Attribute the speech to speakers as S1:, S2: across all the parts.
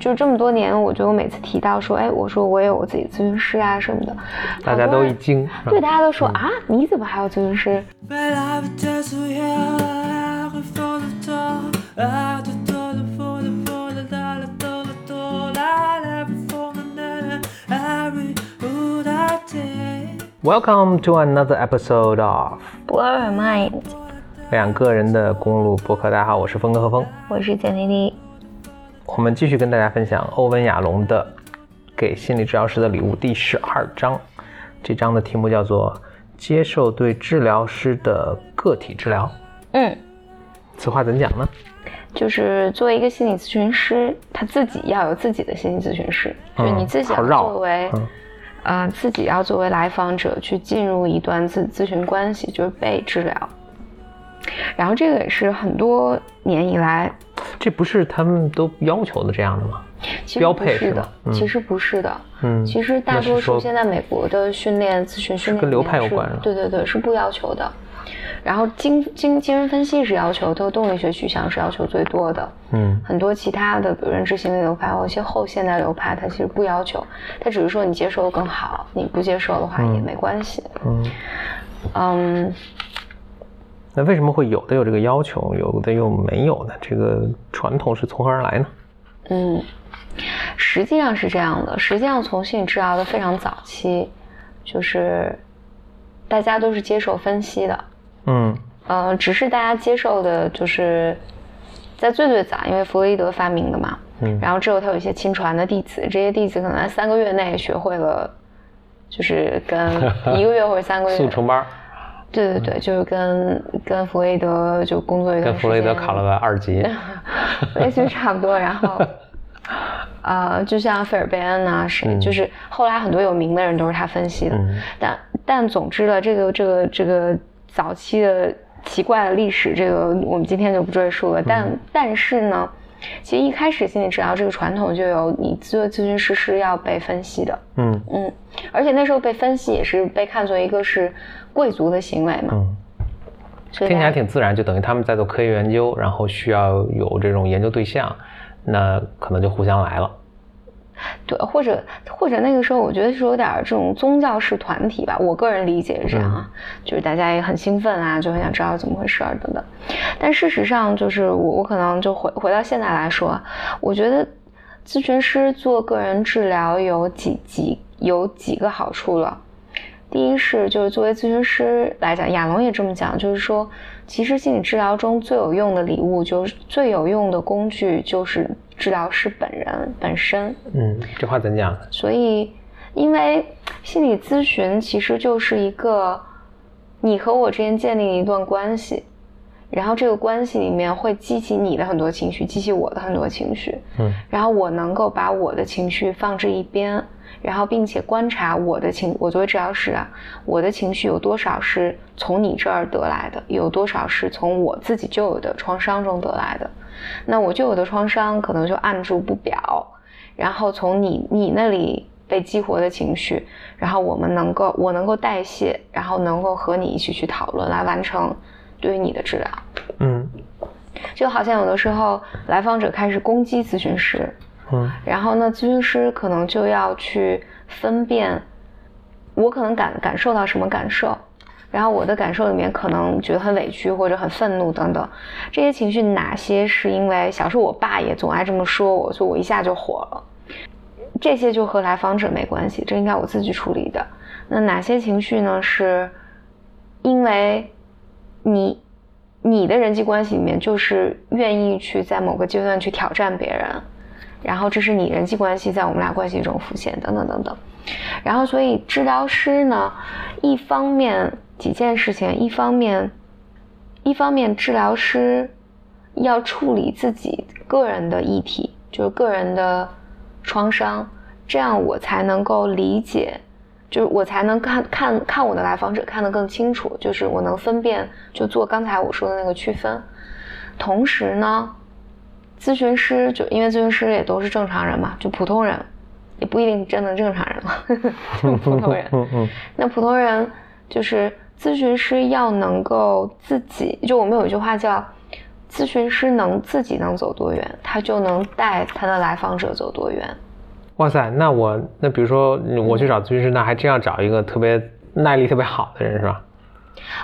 S1: 就这么多年，我觉得我每次提到说，哎，我说我有我自己的咨询师啊什么的，
S2: 大家都一惊，
S1: 对，大家都说啊，你怎么还有咨询师
S2: ？Welcome to another episode of
S1: Blow Your Mind，
S2: 两个人的公路博客。大家好，我是峰哥和峰，
S1: 我是简丽丽。
S2: 我们继续跟大家分享欧文亚龙的《给心理治疗师的礼物》第十二章。这章的题目叫做“接受对治疗师的个体治疗”。
S1: 嗯，
S2: 此话怎讲呢？
S1: 就是作为一个心理咨询师，他自己要有自己的心理咨询师，就你自己要作为。呃，自己要作为来访者去进入一段咨咨询关系，就是被治疗。然后这个也是很多年以来，
S2: 这不是他们都要求的这样的吗？
S1: 标配是的，其实不是的。嗯，其实大多数现在美国的训练咨询训练
S2: 跟流派有关。
S1: 对对对，是不要求的。然后精精精神分析是要求，的，动力学取向是要求最多的。嗯，很多其他的，比如认知行为流派或一些后现代流派，它其实不要求，它只是说你接受的更好，你不接受的话也没关系。嗯
S2: 嗯，那为什么会有的有这个要求，有的又没有呢？这个传统是从何而来呢？
S1: 嗯，实际上是这样的，实际上从心理治疗的非常早期，就是大家都是接受分析的。嗯呃，只是大家接受的，就是在最最早，因为弗洛伊德发明的嘛。嗯。然后之后他有一些亲传的弟子，这些弟子可能在三个月内学会了，就是跟 一个月或者三个月
S2: 速成班。
S1: 对对对，就是跟跟弗雷德就工作一段
S2: 时间。跟弗雷德考了个二级。
S1: 类似于差不多，然后，呃，就像费尔贝恩啊，谁，就是后来很多有名的人都是他分析的。嗯。但但总之呢，这个这个这个。早期的奇怪的历史，这个我们今天就不赘述了。但但是呢，其实一开始心理治疗这个传统就有，你做咨询师是要被分析的。嗯嗯，而且那时候被分析也是被看作一个是贵族的行为嘛。嗯，
S2: 听起来挺自然，就等于他们在做科学研究，然后需要有这种研究对象，那可能就互相来了。
S1: 对，或者或者那个时候，我觉得是有点这种宗教式团体吧。我个人理解是这样啊，就是大家也很兴奋啊，就很想知道怎么回事儿等等。但事实上，就是我我可能就回回到现在来说，我觉得咨询师做个人治疗有几几有几个好处了。第一是，就是作为咨询师来讲，亚龙也这么讲，就是说，其实心理治疗中最有用的礼物，就是最有用的工具，就是治疗师本人本身。
S2: 嗯，这话怎讲？
S1: 所以，因为心理咨询其实就是一个你和我之间建立一段关系，然后这个关系里面会激起你的很多情绪，激起我的很多情绪。嗯，然后我能够把我的情绪放置一边。然后，并且观察我的情，我作为治疗师啊，我的情绪有多少是从你这儿得来的，有多少是从我自己旧有的创伤中得来的？那我旧有的创伤可能就按住不表，然后从你你那里被激活的情绪，然后我们能够我能够代谢，然后能够和你一起去讨论，来完成对于你的治疗。嗯，就好像有的时候来访者开始攻击咨询师。嗯，然后呢，咨询师可能就要去分辨，我可能感感受到什么感受，然后我的感受里面可能觉得很委屈或者很愤怒等等，这些情绪哪些是因为小时候我爸也总爱这么说我，所以我一下就火了，这些就和来访者没关系，这应该我自己处理的。那哪些情绪呢？是因为你你的人际关系里面就是愿意去在某个阶段去挑战别人。然后这是你人际关系在我们俩关系中浮现，等等等等。然后所以治疗师呢，一方面几件事情，一方面，一方面治疗师要处理自己个人的议题，就是个人的创伤，这样我才能够理解，就是我才能看看看我的来访者看得更清楚，就是我能分辨，就做刚才我说的那个区分。同时呢。咨询师就因为咨询师也都是正常人嘛，就普通人，也不一定真的正常人了，普通人。嗯嗯。那普通人就是咨询师要能够自己，就我们有一句话叫，咨询师能自己能走多远，他就能带他的来访者走多远。
S2: 哇塞，那我那比如说我去找咨询师，那还真要找一个特别耐力特别好的人是吧？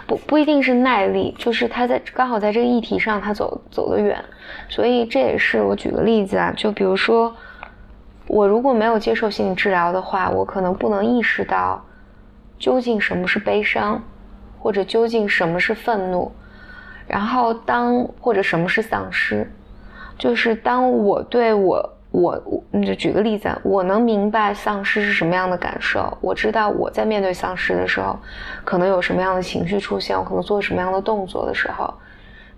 S1: 不不一定是耐力，就是他在刚好在这个议题上他走走得远，所以这也是我举个例子啊，就比如说我如果没有接受心理治疗的话，我可能不能意识到究竟什么是悲伤，或者究竟什么是愤怒，然后当或者什么是丧失，就是当我对我。我我就举个例子，我能明白丧失是什么样的感受。我知道我在面对丧失的时候，可能有什么样的情绪出现，我可能做什么样的动作的时候。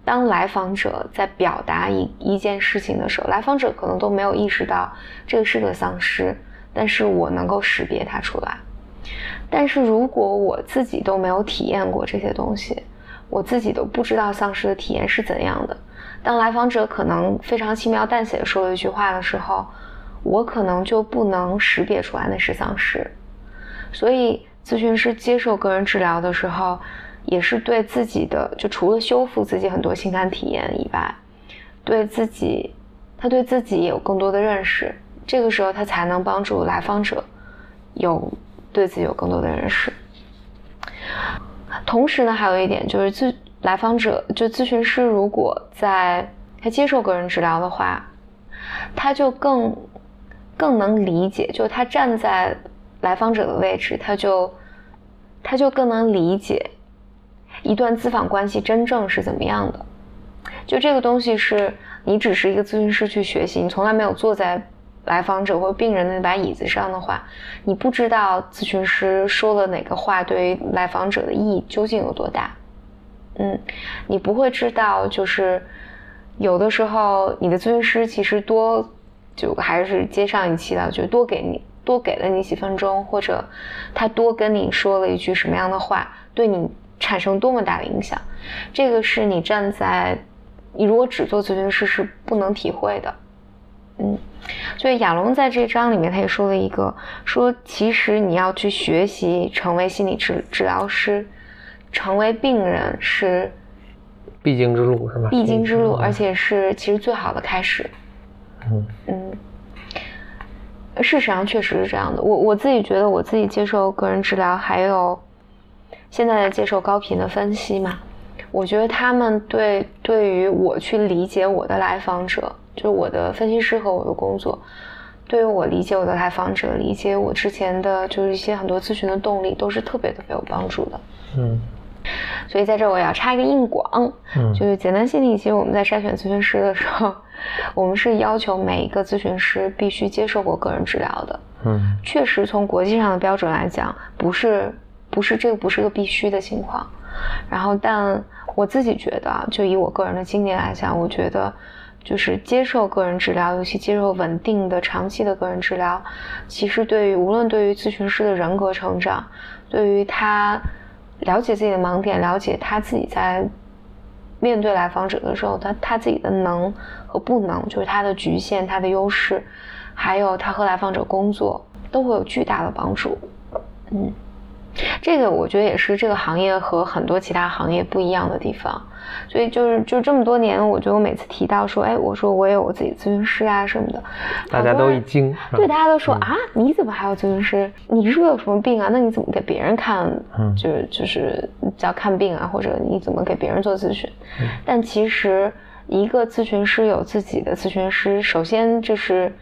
S1: 当来访者在表达一一件事情的时候，来访者可能都没有意识到这个是个丧失，但是我能够识别它出来。但是如果我自己都没有体验过这些东西，我自己都不知道丧失的体验是怎样的。当来访者可能非常轻描淡写的说了一句话的时候，我可能就不能识别出来那是丧失。所以，咨询师接受个人治疗的时候，也是对自己的，就除了修复自己很多情感体验以外，对自己，他对自己有更多的认识。这个时候，他才能帮助来访者有对自己有更多的认识。同时呢，还有一点就是咨。来访者就咨询师，如果在他接受个人治疗的话，他就更更能理解，就他站在来访者的位置，他就他就更能理解一段咨访关系真正是怎么样的。就这个东西是你只是一个咨询师去学习，你从来没有坐在来访者或病人的那把椅子上的话，你不知道咨询师说了哪个话对于来访者的意义究竟有多大。嗯，你不会知道，就是有的时候你的咨询师其实多，就还是接上一期的，就多给你多给了你几分钟，或者他多跟你说了一句什么样的话，对你产生多么大的影响，这个是你站在你如果只做咨询师是不能体会的。嗯，所以亚龙在这章里面他也说了一个，说其实你要去学习成为心理治治疗师。成为病人是
S2: 必经之路，是吧？
S1: 必经之路，而且是其实最好的开始。嗯嗯，事实上确实是这样的。我我自己觉得，我自己接受个人治疗，还有现在在接受高频的分析嘛，我觉得他们对对于我去理解我的来访者，就是我的分析师和我的工作，对于我理解我的来访者，理解我之前的就是一些很多咨询的动力，都是特别特别有帮助的。嗯。所以在这我要插一个硬广，嗯，就是简单心理。其实我们在筛选咨询师的时候，我们是要求每一个咨询师必须接受过个人治疗的，嗯，确实从国际上的标准来讲，不是不是这个不是个必须的情况。然后，但我自己觉得，就以我个人的经验来讲，我觉得就是接受个人治疗，尤其接受稳定的长期的个人治疗，其实对于无论对于咨询师的人格成长，对于他。了解自己的盲点，了解他自己在面对来访者的时候，他他自己的能和不能，就是他的局限、他的优势，还有他和来访者工作，都会有巨大的帮助。嗯。这个我觉得也是这个行业和很多其他行业不一样的地方，所以就是就这么多年，我觉得我每次提到说，哎，我说我有我自己咨询师啊什么的，
S2: 大家都一惊，
S1: 对，大家都说啊，你怎么还有咨询师？你是不是有什么病啊？那你怎么给别人看？嗯，就是就是叫看病啊，或者你怎么给别人做咨询？但其实一个咨询师有自己的咨询师，首先这是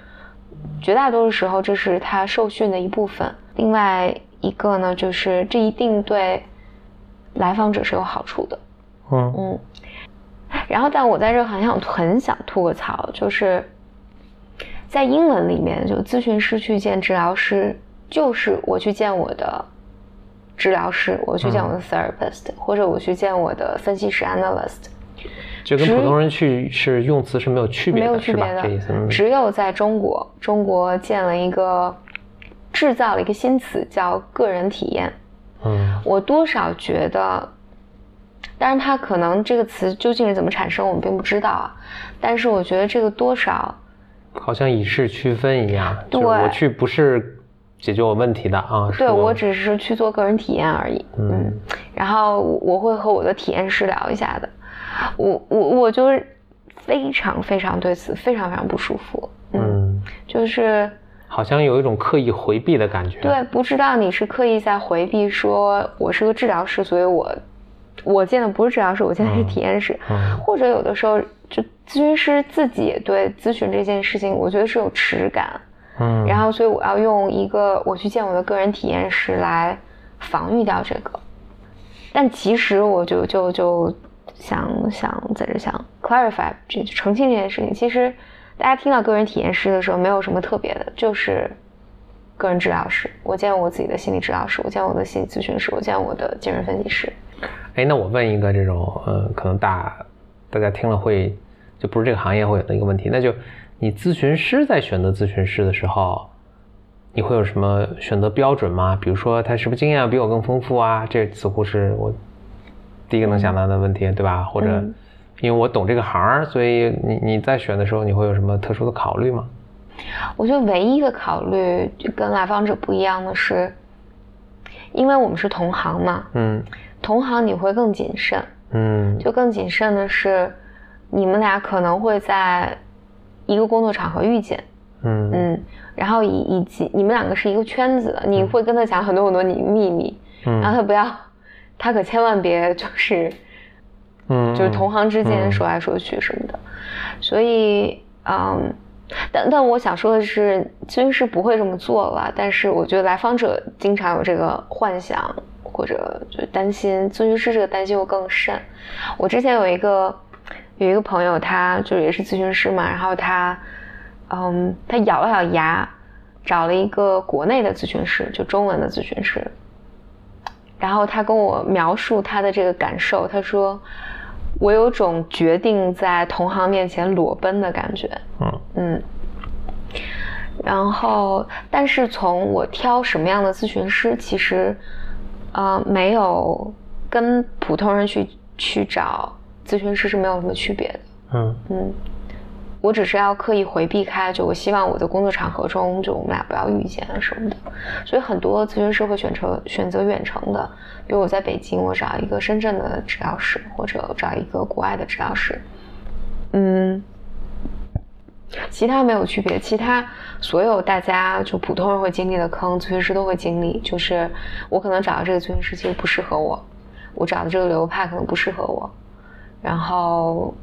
S1: 绝大多数时候这是他受训的一部分，另外。一个呢，就是这一定对来访者是有好处的，嗯嗯。然后，但我在这很想很想吐个槽，就是在英文里面，就咨询师去见治疗师，就是我去见我的治疗师，我去见我的 therapist，或者我去见我的分析师 analyst，
S2: 就跟普通人去是用词是没有区别
S1: 的，是
S2: 吧？这意思。
S1: 只有在中国，中国建了一个。制造了一个新词叫个人体验，嗯，我多少觉得，当然它可能这个词究竟是怎么产生，我们并不知道啊。但是我觉得这个多少，
S2: 好像以示区分一样，对，我去不是解决我问题的啊。
S1: 对我只是去做个人体验而已。嗯，然后我会和我的体验师聊一下的。我我我就是非常非常对此非常非常不舒服。嗯，就是
S2: 好像有一种刻意回避的感觉。
S1: 对，不知道你是刻意在回避，说我是个治疗师，所以我我见的不是治疗师，我见的是体验师，或者有的时候就咨询师自己对咨询这件事情，我觉得是有耻感。嗯，然后所以我要用一个我去见我的个人体验师来防御掉这个，但其实我就就就想想在这想 clarify 这澄清这件事情。其实大家听到个人体验师的时候，没有什么特别的，就是个人治疗师。我见我自己的心理治疗师，我见我的心理咨询师，我见我的精神分析师。
S2: 哎，那我问一个这种呃，可能大大家听了会就不是这个行业会有的一个问题，那就。你咨询师在选择咨询师的时候，你会有什么选择标准吗？比如说他是不是经验比我更丰富啊？这似乎是我第一个能想到的问题，对吧？或者因为我懂这个行，所以你你在选的时候，你会有什么特殊的考虑吗？
S1: 我觉得唯一的考虑就跟来访者不一样的是，因为我们是同行嘛，嗯，同行你会更谨慎，嗯，就更谨慎的是，你们俩可能会在。一个工作场合遇见，嗯。嗯，然后以以及你们两个是一个圈子的，你会跟他讲很多很多你秘密，嗯，然后他不要，他可千万别就是，嗯，就是同行之间说来说去什么的，所以嗯，但但我想说的是，咨询师不会这么做了，但是我觉得来访者经常有这个幻想或者就担心，咨询师这个担心会更甚。我之前有一个。有一个朋友，他就也是咨询师嘛，然后他，嗯，他咬了咬牙，找了一个国内的咨询师，就中文的咨询师。然后他跟我描述他的这个感受，他说：“我有种决定在同行面前裸奔的感觉。”嗯嗯。然后，但是从我挑什么样的咨询师，其实，呃，没有跟普通人去去找。咨询师是没有什么区别的，嗯。嗯，我只是要刻意回避开，就我希望我的工作场合中，就我们俩不要遇见啊什么的，所以很多咨询师会选择选择远程的，比如我在北京，我找一个深圳的治疗师，或者找一个国外的治疗师，嗯，其他没有区别，其他所有大家就普通人会经历的坑，咨询师都会经历，就是我可能找的这个咨询师其实不适合我，我找的这个流派可能不适合我。然后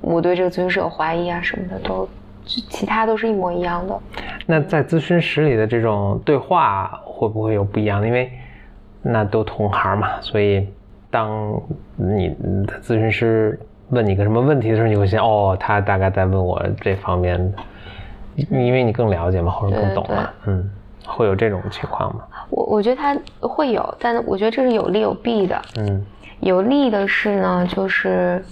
S1: 我对这个咨询师有怀疑啊什么的，都就其他都是一模一样的。
S2: 那在咨询室里的这种对话会不会有不一样？因为那都同行嘛，所以当你咨询师问你个什么问题的时候，你会想哦，他大概在问我这方面的，因为你更了解嘛，或者更懂嘛，嗯，会有这种情况吗？
S1: 我我觉得他会有，但我觉得这是有利有弊的，嗯。有利的是呢，就是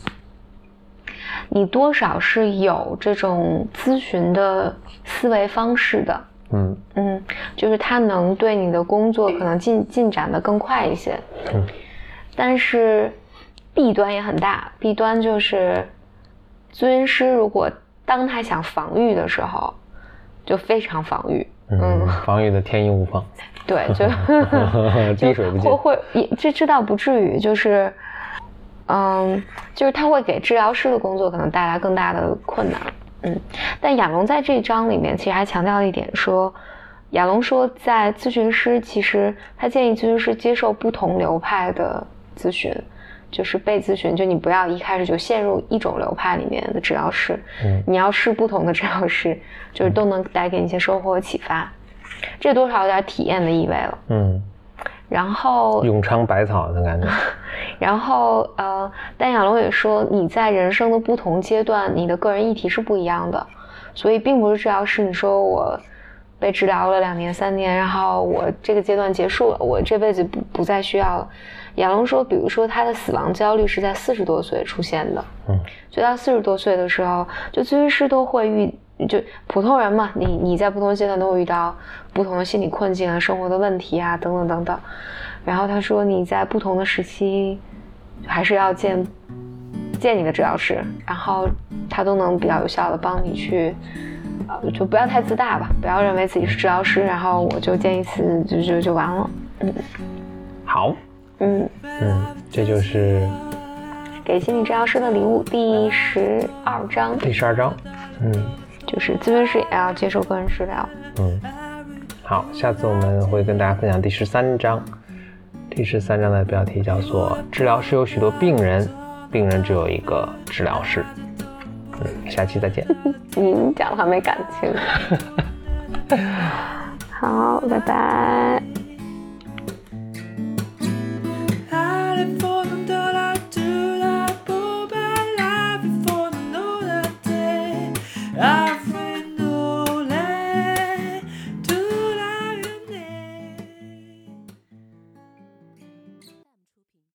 S1: 你多少是有这种咨询的思维方式的，嗯。嗯，就是他能对你的工作可能进进展的更快一些，嗯，但是弊端也很大，弊端就是咨询师如果当他想防御的时候，就非常防御，
S2: 嗯，防御的天衣无缝。
S1: 对，就
S2: 滴水不进，
S1: 会会也这这倒不至于，就是，嗯，就是他会给治疗师的工作可能带来更大的困难，嗯。但亚龙在这章里面其实还强调了一点，说亚龙说在咨询师其实他建议咨询师接受不同流派的咨询，就是被咨询，就你不要一开始就陷入一种流派里面的治疗师，嗯，你要试不同的治疗师，就是都能带给你一些收获和启发。这多少有点体验的意味了，嗯，然后
S2: 永昌百草的感觉，
S1: 然后呃，但亚龙也说你在人生的不同阶段，你的个人议题是不一样的，所以并不是治疗师，你说我被治疗了两年三年，然后我这个阶段结束了，我这辈子不不再需要了。亚龙说，比如说他的死亡焦虑是在四十多岁出现的，嗯，就到四十多岁的时候，就咨询师都会遇。就普通人嘛，你你在不同阶段都会遇到不同的心理困境啊、生活的问题啊等等等等。然后他说你在不同的时期还是要见见你的治疗师，然后他都能比较有效的帮你去呃就不要太自大吧，不要认为自己是治疗师，然后我就见一次就就就完了。嗯
S2: 好，
S1: 嗯，
S2: 嗯，这就是
S1: 给心理治疗师的礼物第十二章，
S2: 第十二章。嗯
S1: 就是咨询师也要接受个人治疗。
S2: 嗯，好，下次我们会跟大家分享第十三章。第十三章的标题叫做“治疗师有许多病人，病人只有一个治疗师”。嗯，下期再见。
S1: 你讲的还没感情。好，拜拜。started for